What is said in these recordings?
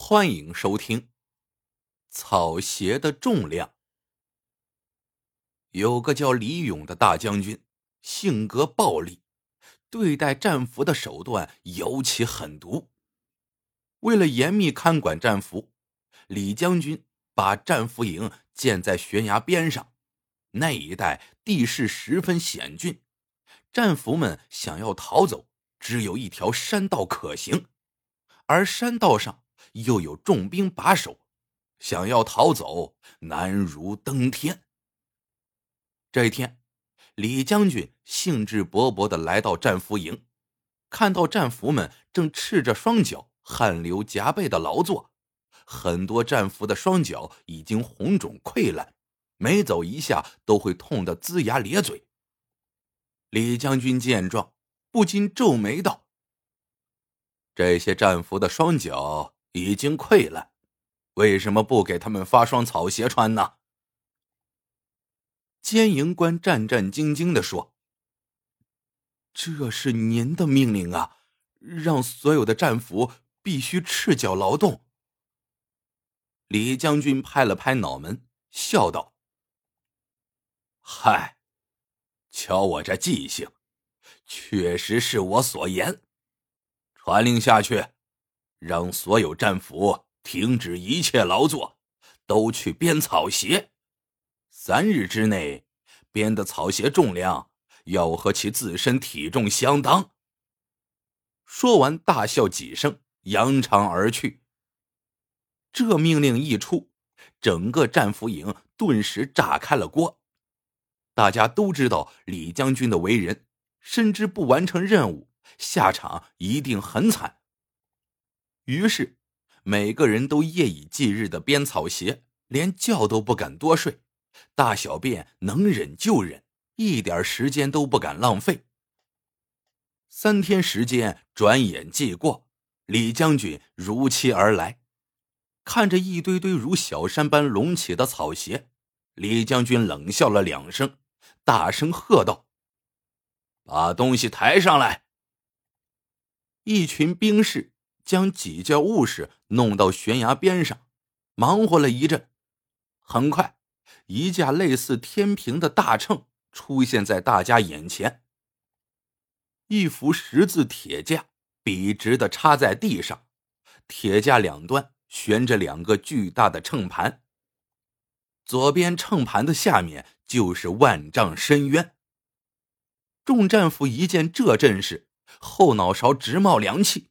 欢迎收听《草鞋的重量》。有个叫李勇的大将军，性格暴戾，对待战俘的手段尤其狠毒。为了严密看管战俘，李将军把战俘营建在悬崖边上，那一带地势十分险峻，战俘们想要逃走，只有一条山道可行，而山道上。又有重兵把守，想要逃走难如登天。这一天，李将军兴致勃勃的来到战俘营，看到战俘们正赤着双脚、汗流浃背的劳作，很多战俘的双脚已经红肿溃烂，每走一下都会痛得龇牙咧嘴。李将军见状，不禁皱眉道：“这些战俘的双脚……”已经溃烂，为什么不给他们发双草鞋穿呢？监营官战战兢兢的说：“这是您的命令啊，让所有的战俘必须赤脚劳动。”李将军拍了拍脑门，笑道：“嗨，瞧我这记性，确实是我所言。传令下去。”让所有战俘停止一切劳作，都去编草鞋。三日之内，编的草鞋重量要和其自身体重相当。说完，大笑几声，扬长而去。这命令一出，整个战俘营顿时炸开了锅。大家都知道李将军的为人，深知不完成任务，下场一定很惨。于是，每个人都夜以继日的编草鞋，连觉都不敢多睡，大小便能忍就忍，一点时间都不敢浪费。三天时间转眼即过，李将军如期而来，看着一堆堆如小山般隆起的草鞋，李将军冷笑了两声，大声喝道：“把东西抬上来！”一群兵士。将几件物事弄到悬崖边上，忙活了一阵，很快，一架类似天平的大秤出现在大家眼前。一副十字铁架笔直的插在地上，铁架两端悬着两个巨大的秤盘。左边秤盘的下面就是万丈深渊。众战俘一见这阵势，后脑勺直冒凉气。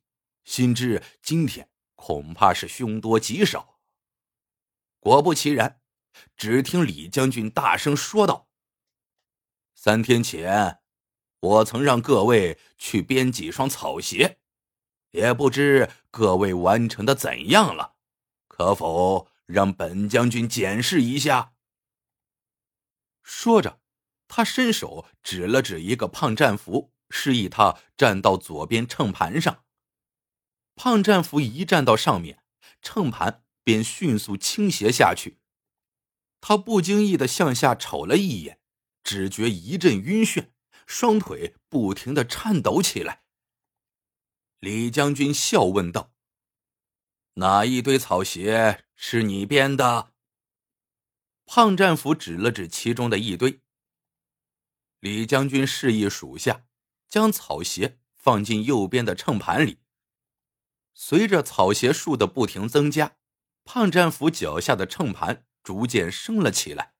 心知今天恐怕是凶多吉少。果不其然，只听李将军大声说道：“三天前，我曾让各位去编几双草鞋，也不知各位完成的怎样了，可否让本将军检视一下？”说着，他伸手指了指一个胖战俘，示意他站到左边秤盘上。胖战俘一站到上面，秤盘便迅速倾斜下去。他不经意的向下瞅了一眼，只觉一阵晕眩，双腿不停的颤抖起来。李将军笑问道：“哪一堆草鞋是你编的？”胖战俘指了指其中的一堆。李将军示意属下将草鞋放进右边的秤盘里。随着草鞋数的不停增加，胖战俘脚下的秤盘逐渐升了起来。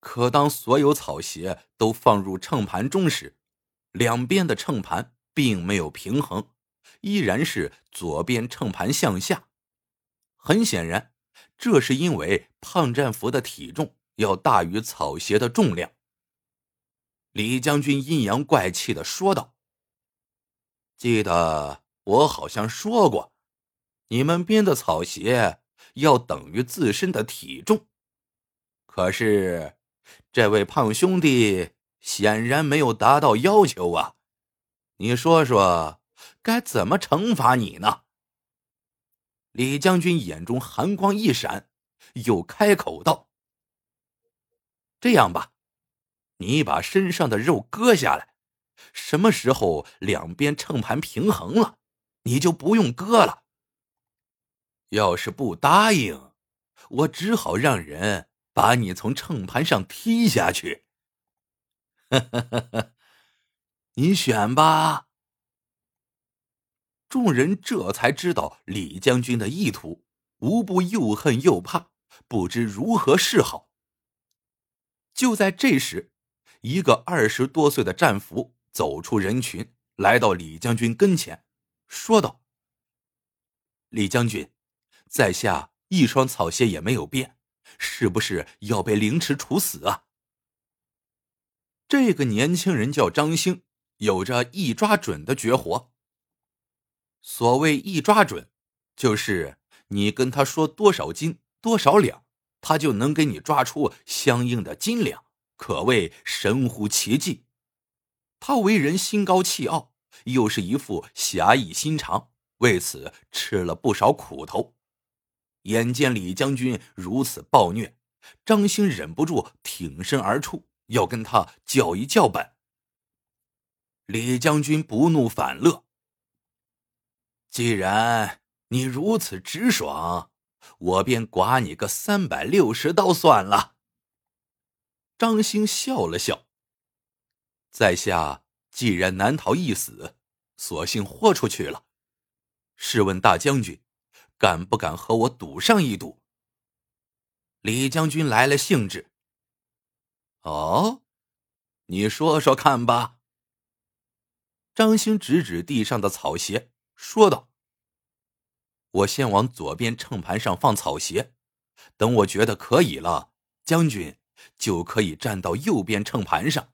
可当所有草鞋都放入秤盘中时，两边的秤盘并没有平衡，依然是左边秤盘向下。很显然，这是因为胖战俘的体重要大于草鞋的重量。李将军阴阳怪气的说道：“记得。”我好像说过，你们编的草鞋要等于自身的体重。可是，这位胖兄弟显然没有达到要求啊！你说说，该怎么惩罚你呢？李将军眼中寒光一闪，又开口道：“这样吧，你把身上的肉割下来，什么时候两边秤盘平衡了？”你就不用割了。要是不答应，我只好让人把你从秤盘上踢下去。你选吧。众人这才知道李将军的意图，无不又恨又怕，不知如何是好。就在这时，一个二十多岁的战俘走出人群，来到李将军跟前，说道：“李将军，在下一双草鞋也没有变，是不是要被凌迟处死啊？”这个年轻人叫张兴，有着一抓准的绝活。所谓一抓准，就是你跟他说多少斤多少两，他就能给你抓出相应的斤两，可谓神乎其技。他为人心高气傲，又是一副侠义心肠，为此吃了不少苦头。眼见李将军如此暴虐，张兴忍不住挺身而出，要跟他叫一叫板。李将军不怒反乐。既然你如此直爽，我便剐你个三百六十刀算了。张兴笑了笑，在下既然难逃一死，索性豁出去了。试问大将军，敢不敢和我赌上一赌？李将军来了兴致。哦，你说说看吧。张兴指指地上的草鞋。说道：“我先往左边秤盘上放草鞋，等我觉得可以了，将军就可以站到右边秤盘上。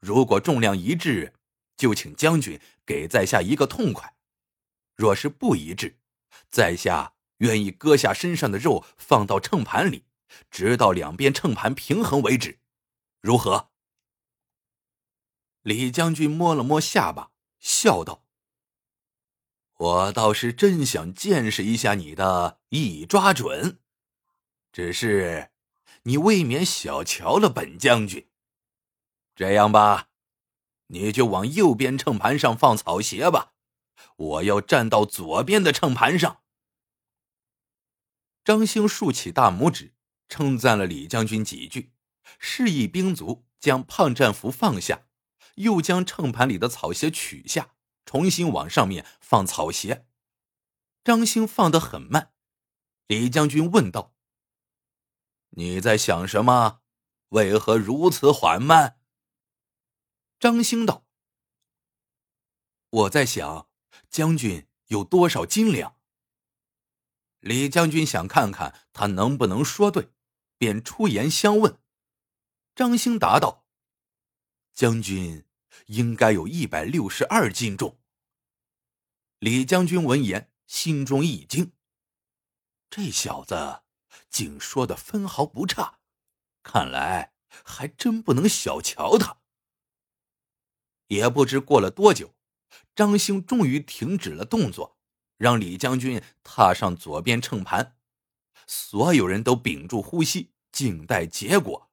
如果重量一致，就请将军给在下一个痛快；若是不一致，在下愿意割下身上的肉放到秤盘里，直到两边秤盘平衡为止。如何？”李将军摸了摸下巴，笑道。我倒是真想见识一下你的一抓准，只是你未免小瞧了本将军。这样吧，你就往右边秤盘上放草鞋吧，我要站到左边的秤盘上。张兴竖起大拇指，称赞了李将军几句，示意兵卒将胖战俘放下，又将秤盘里的草鞋取下。重新往上面放草鞋，张兴放得很慢。李将军问道：“你在想什么？为何如此缓慢？”张兴道：“我在想，将军有多少斤两？”李将军想看看他能不能说对，便出言相问。张兴答道：“将军。”应该有一百六十二斤重。李将军闻言，心中一惊，这小子竟说的分毫不差，看来还真不能小瞧他。也不知过了多久，张兴终于停止了动作，让李将军踏上左边秤盘，所有人都屏住呼吸，静待结果。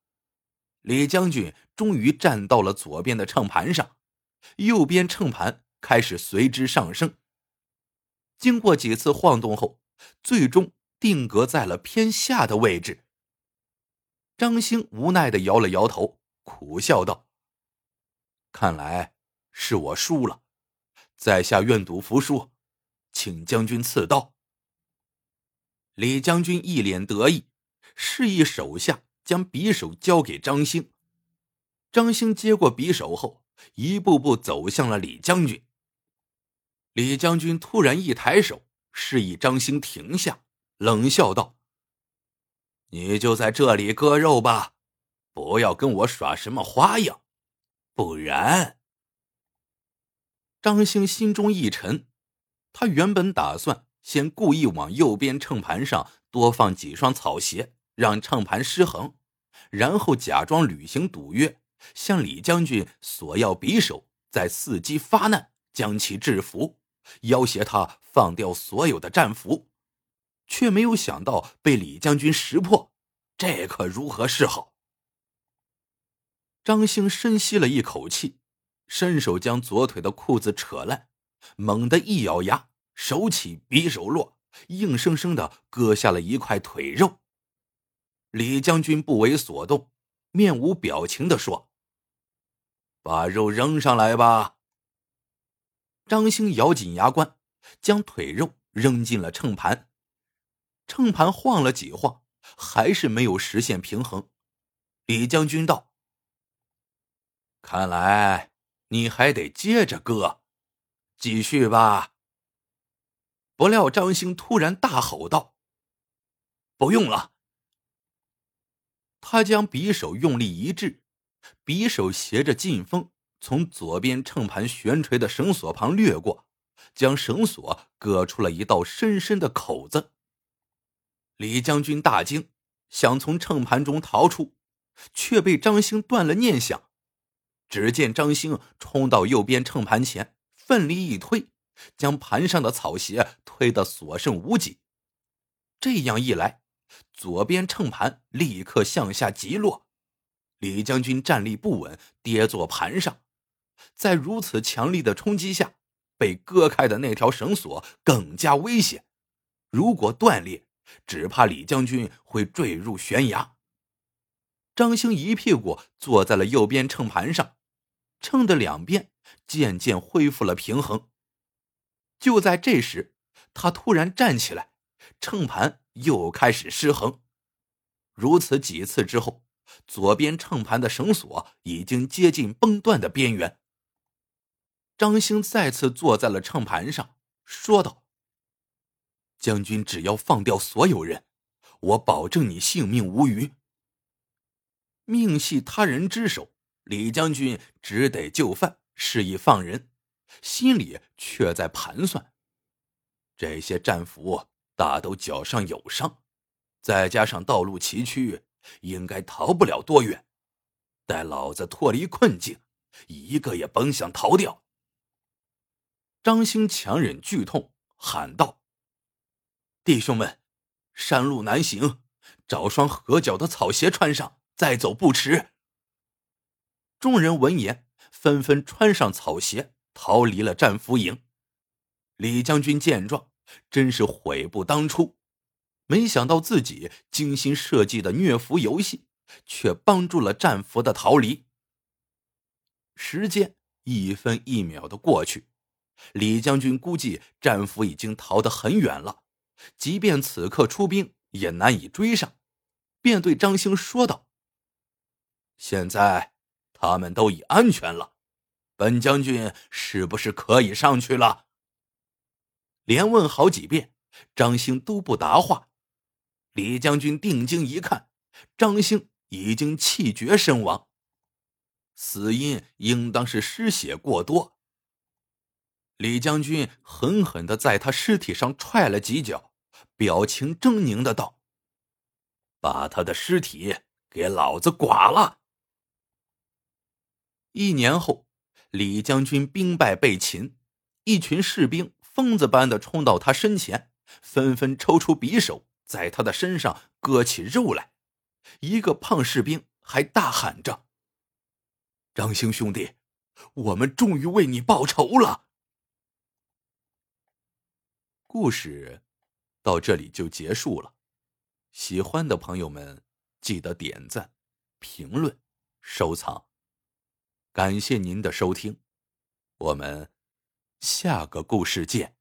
李将军终于站到了左边的秤盘上，右边秤盘开始随之上升。经过几次晃动后，最终定格在了偏下的位置。张兴无奈的摇了摇头，苦笑道：“看来是我输了，在下愿赌服输，请将军赐刀。”李将军一脸得意，示意手下。将匕首交给张兴，张兴接过匕首后，一步步走向了李将军。李将军突然一抬手，示意张兴停下，冷笑道：“你就在这里割肉吧，不要跟我耍什么花样，不然……”张兴心中一沉，他原本打算先故意往右边秤盘上多放几双草鞋。让秤盘失衡，然后假装履行赌约，向李将军索要匕首，再伺机发难，将其制服，要挟他放掉所有的战俘，却没有想到被李将军识破，这可如何是好？张兴深吸了一口气，伸手将左腿的裤子扯烂，猛地一咬牙，手起匕首落，硬生生的割下了一块腿肉。李将军不为所动，面无表情的说：“把肉扔上来吧。”张兴咬紧牙关，将腿肉扔进了秤盘。秤盘晃了几晃，还是没有实现平衡。李将军道：“看来你还得接着割，继续吧。”不料张兴突然大吼道：“不用了！”他将匕首用力一掷，匕首携着劲风从左边秤盘悬垂的绳索旁掠过，将绳索割出了一道深深的口子。李将军大惊，想从秤盘中逃出，却被张兴断了念想。只见张兴冲到右边秤盘前，奋力一推，将盘上的草鞋推得所剩无几。这样一来。左边秤盘立刻向下急落，李将军站立不稳，跌坐盘上。在如此强力的冲击下，被割开的那条绳索更加危险。如果断裂，只怕李将军会坠入悬崖。张兴一屁股坐在了右边秤盘上，秤的两边渐渐恢复了平衡。就在这时，他突然站起来，秤盘。又开始失衡，如此几次之后，左边秤盘的绳索已经接近崩断的边缘。张兴再次坐在了秤盘上，说道：“将军只要放掉所有人，我保证你性命无虞。”命系他人之手，李将军只得就范，示意放人，心里却在盘算：这些战俘。大都脚上有伤，再加上道路崎岖，应该逃不了多远。待老子脱离困境，一个也甭想逃掉。张兴强忍剧痛，喊道：“弟兄们，山路难行，找双合脚的草鞋穿上，再走不迟。”众人闻言，纷纷穿上草鞋，逃离了战俘营。李将军见状。真是悔不当初，没想到自己精心设计的虐俘游戏，却帮助了战俘的逃离。时间一分一秒的过去，李将军估计战俘已经逃得很远了，即便此刻出兵，也难以追上，便对张兴说道：“现在他们都已安全了，本将军是不是可以上去了？”连问好几遍，张兴都不答话。李将军定睛一看，张兴已经气绝身亡，死因应当是失血过多。李将军狠狠的在他尸体上踹了几脚，表情狰狞的道：“把他的尸体给老子剐了！”一年后，李将军兵败被擒，一群士兵。疯子般的冲到他身前，纷纷抽出匕首，在他的身上割起肉来。一个胖士兵还大喊着：“张兴兄弟，我们终于为你报仇了！”故事到这里就结束了。喜欢的朋友们记得点赞、评论、收藏。感谢您的收听，我们。下个故事见。